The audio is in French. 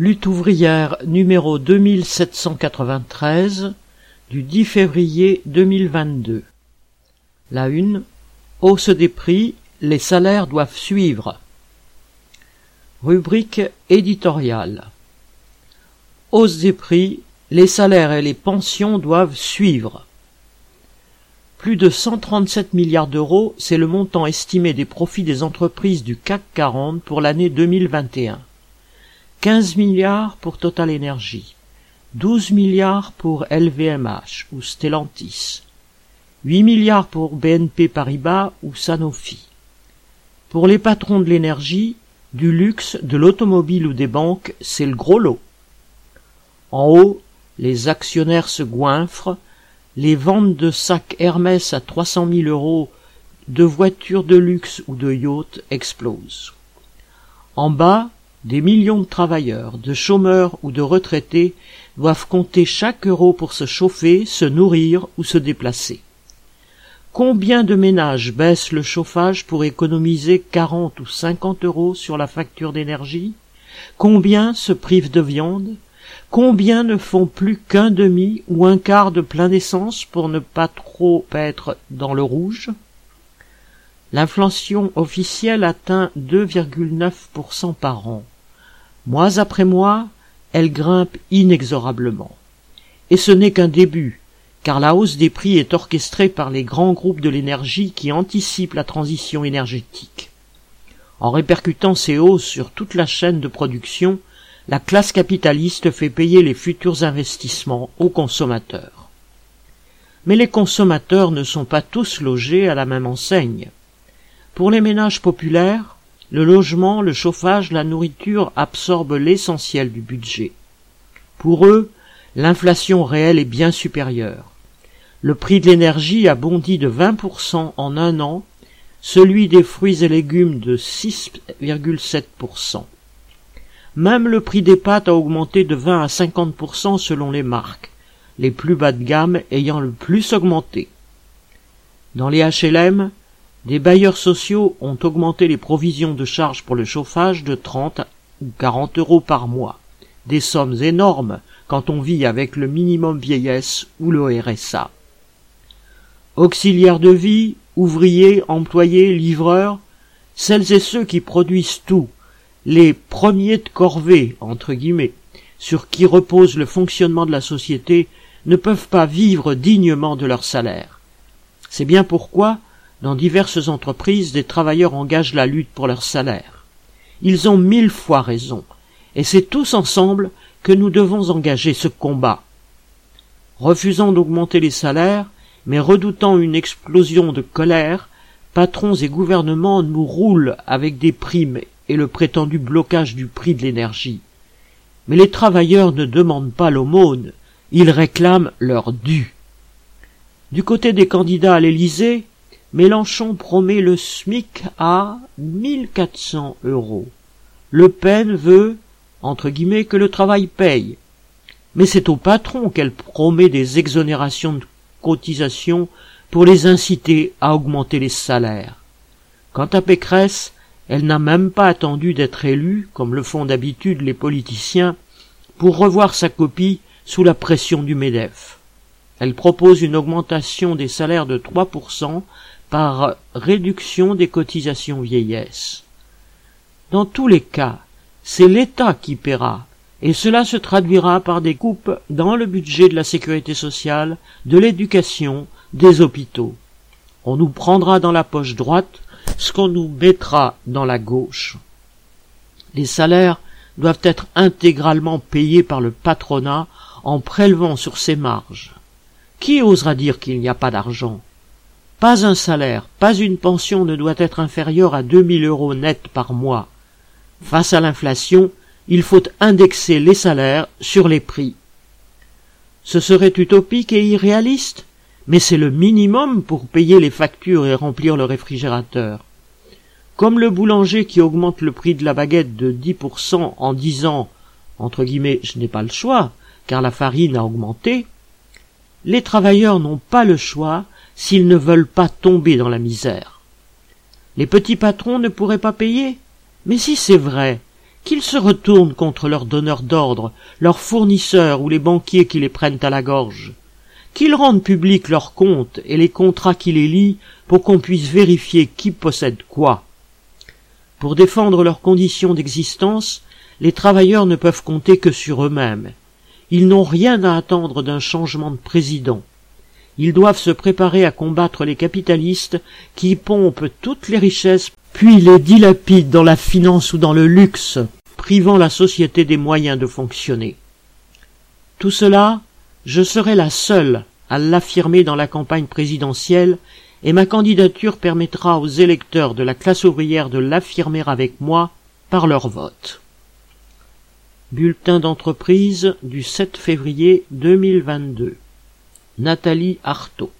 Lutte ouvrière numéro 2793 du 10 février 2022. La une. Hausse des prix, les salaires doivent suivre. Rubrique éditoriale. Hausse des prix, les salaires et les pensions doivent suivre. Plus de 137 milliards d'euros, c'est le montant estimé des profits des entreprises du CAC 40 pour l'année 2021. 15 milliards pour Total Energy, 12 milliards pour LVMH ou Stellantis, 8 milliards pour BNP Paribas ou Sanofi. Pour les patrons de l'énergie, du luxe, de l'automobile ou des banques, c'est le gros lot. En haut, les actionnaires se goinfrent, les ventes de sacs Hermès à 300 000 euros, de voitures de luxe ou de yachts explosent. En bas, des millions de travailleurs, de chômeurs ou de retraités doivent compter chaque euro pour se chauffer, se nourrir ou se déplacer. Combien de ménages baissent le chauffage pour économiser 40 ou 50 euros sur la facture d'énergie? Combien se privent de viande? Combien ne font plus qu'un demi ou un quart de plein d'essence pour ne pas trop être dans le rouge? L'inflation officielle atteint 2,9% par an. Mois après mois, elle grimpe inexorablement. Et ce n'est qu'un début, car la hausse des prix est orchestrée par les grands groupes de l'énergie qui anticipent la transition énergétique. En répercutant ces hausses sur toute la chaîne de production, la classe capitaliste fait payer les futurs investissements aux consommateurs. Mais les consommateurs ne sont pas tous logés à la même enseigne. Pour les ménages populaires, le logement, le chauffage, la nourriture absorbent l'essentiel du budget. Pour eux, l'inflation réelle est bien supérieure. Le prix de l'énergie a bondi de 20% en un an, celui des fruits et légumes de 6,7%. Même le prix des pâtes a augmenté de 20 à 50% selon les marques, les plus bas de gamme ayant le plus augmenté. Dans les HLM, des bailleurs sociaux ont augmenté les provisions de charges pour le chauffage de 30 ou 40 euros par mois. Des sommes énormes quand on vit avec le minimum vieillesse ou le RSA. Auxiliaires de vie, ouvriers, employés, livreurs, celles et ceux qui produisent tout, les premiers de corvée, entre guillemets, sur qui repose le fonctionnement de la société, ne peuvent pas vivre dignement de leur salaire. C'est bien pourquoi dans diverses entreprises, des travailleurs engagent la lutte pour leur salaire. Ils ont mille fois raison, et c'est tous ensemble que nous devons engager ce combat. Refusant d'augmenter les salaires, mais redoutant une explosion de colère, patrons et gouvernements nous roulent avec des primes et le prétendu blocage du prix de l'énergie. Mais les travailleurs ne demandent pas l'aumône, ils réclament leur dû. Du côté des candidats à l'Élysée, Mélenchon promet le SMIC à 1400 euros. Le Pen veut, entre guillemets, que le travail paye. Mais c'est au patron qu'elle promet des exonérations de cotisations pour les inciter à augmenter les salaires. Quant à Pécresse, elle n'a même pas attendu d'être élue, comme le font d'habitude les politiciens, pour revoir sa copie sous la pression du MEDEF. Elle propose une augmentation des salaires de 3% par réduction des cotisations vieillesse. Dans tous les cas, c'est l'État qui paiera, et cela se traduira par des coupes dans le budget de la sécurité sociale, de l'éducation, des hôpitaux. On nous prendra dans la poche droite ce qu'on nous mettra dans la gauche. Les salaires doivent être intégralement payés par le patronat en prélevant sur ses marges. Qui osera dire qu'il n'y a pas d'argent? Pas un salaire, pas une pension ne doit être inférieure à deux mille euros nets par mois. Face à l'inflation, il faut indexer les salaires sur les prix. Ce serait utopique et irréaliste, mais c'est le minimum pour payer les factures et remplir le réfrigérateur. Comme le boulanger qui augmente le prix de la baguette de 10% en disant, entre guillemets, je n'ai pas le choix, car la farine a augmenté, les travailleurs n'ont pas le choix s'ils ne veulent pas tomber dans la misère. Les petits patrons ne pourraient pas payer Mais si c'est vrai, qu'ils se retournent contre leurs donneurs d'ordre, leurs fournisseurs ou les banquiers qui les prennent à la gorge, qu'ils rendent publics leurs comptes et les contrats qui les lient pour qu'on puisse vérifier qui possède quoi. Pour défendre leurs conditions d'existence, les travailleurs ne peuvent compter que sur eux-mêmes. Ils n'ont rien à attendre d'un changement de président. Ils doivent se préparer à combattre les capitalistes qui pompent toutes les richesses puis les dilapident dans la finance ou dans le luxe, privant la société des moyens de fonctionner. Tout cela, je serai la seule à l'affirmer dans la campagne présidentielle et ma candidature permettra aux électeurs de la classe ouvrière de l'affirmer avec moi par leur vote. Bulletin d'entreprise du 7 février 2022. Nathalie Artaud